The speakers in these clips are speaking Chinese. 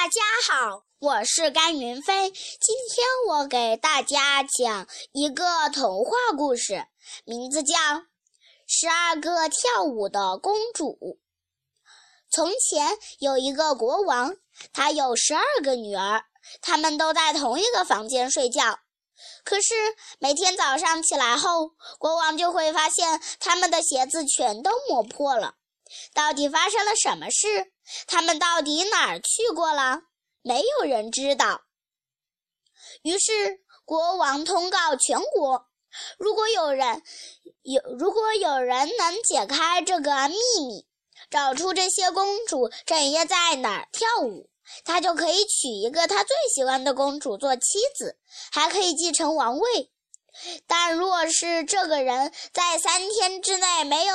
大家好，我是甘云飞。今天我给大家讲一个童话故事，名字叫《十二个跳舞的公主》。从前有一个国王，他有十二个女儿，她们都在同一个房间睡觉。可是每天早上起来后，国王就会发现她们的鞋子全都磨破了。到底发生了什么事？他们到底哪儿去过了？没有人知道。于是国王通告全国：如果有人有如果有人能解开这个秘密，找出这些公主整夜在哪儿跳舞，他就可以娶一个他最喜欢的公主做妻子，还可以继承王位。但若是这个人在三天之内没有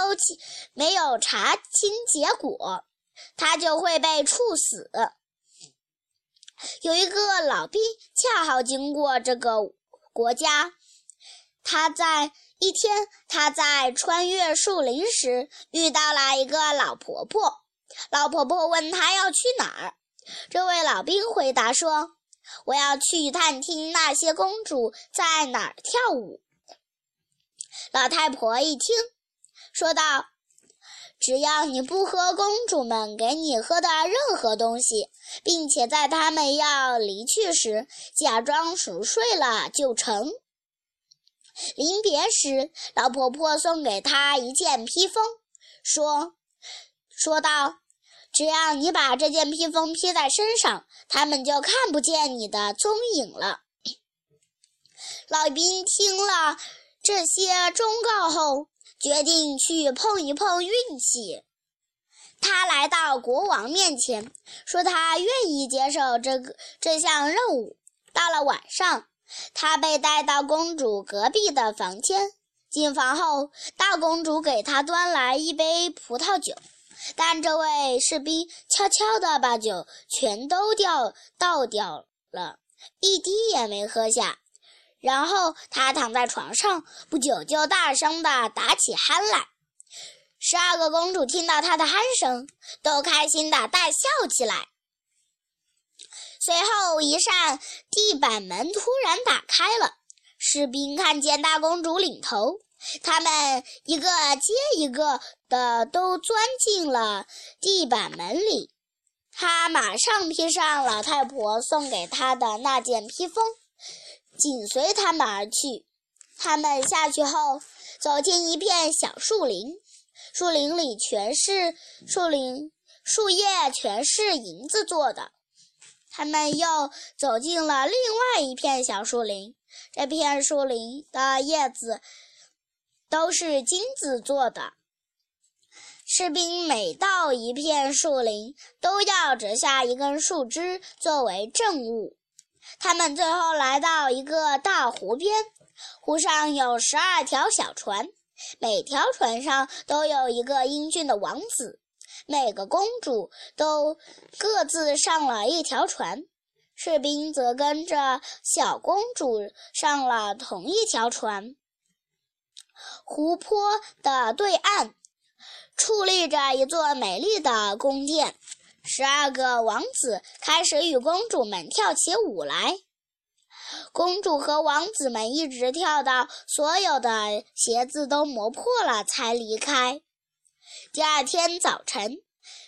没有查清结果，他就会被处死。有一个老兵恰好经过这个国家，他在一天他在穿越树林时遇到了一个老婆婆。老婆婆问他要去哪儿，这位老兵回答说。我要去探听那些公主在哪儿跳舞。老太婆一听，说道：“只要你不喝公主们给你喝的任何东西，并且在她们要离去时假装熟睡了就成。”临别时，老婆婆送给她一件披风，说：“说道。”只要你把这件披风披在身上，他们就看不见你的踪影了。老兵听了这些忠告后，决定去碰一碰运气。他来到国王面前，说他愿意接受这个这项任务。到了晚上，他被带到公主隔壁的房间。进房后，大公主给他端来一杯葡萄酒。但这位士兵悄悄地把酒全都掉倒掉了，一滴也没喝下。然后他躺在床上，不久就大声地打起鼾来。十二个公主听到他的鼾声，都开心地大笑起来。随后，一扇地板门突然打开了，士兵看见大公主领头。他们一个接一个的都钻进了地板门里。他马上披上老太婆送给他的那件披风，紧随他们而去。他们下去后，走进一片小树林，树林里全是树林，树叶全是银子做的。他们又走进了另外一片小树林，这片树林的叶子。都是金子做的。士兵每到一片树林，都要折下一根树枝作为证物。他们最后来到一个大湖边，湖上有十二条小船，每条船上都有一个英俊的王子。每个公主都各自上了一条船，士兵则跟着小公主上了同一条船。湖泊的对岸，矗立着一座美丽的宫殿。十二个王子开始与公主们跳起舞来。公主和王子们一直跳到所有的鞋子都磨破了才离开。第二天早晨，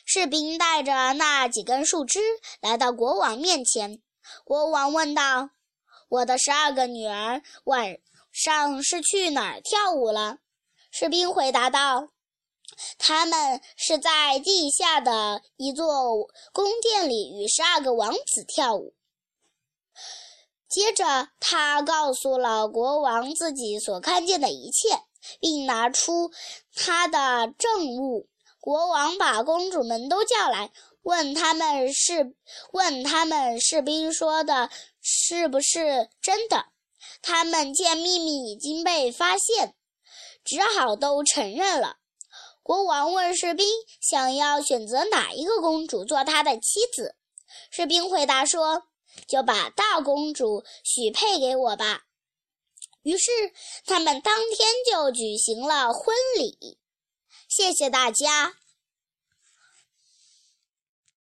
士兵带着那几根树枝来到国王面前。国王问道：“我的十二个女儿晚？”上是去哪儿跳舞了？士兵回答道：“他们是在地下的一座宫殿里与十二个王子跳舞。”接着，他告诉了国王自己所看见的一切，并拿出他的证物。国王把公主们都叫来，问他们是问他们士兵说的是不是真的。他们见秘密已经被发现，只好都承认了。国王问士兵：“想要选择哪一个公主做他的妻子？”士兵回答说：“就把大公主许配给我吧。”于是他们当天就举行了婚礼。谢谢大家。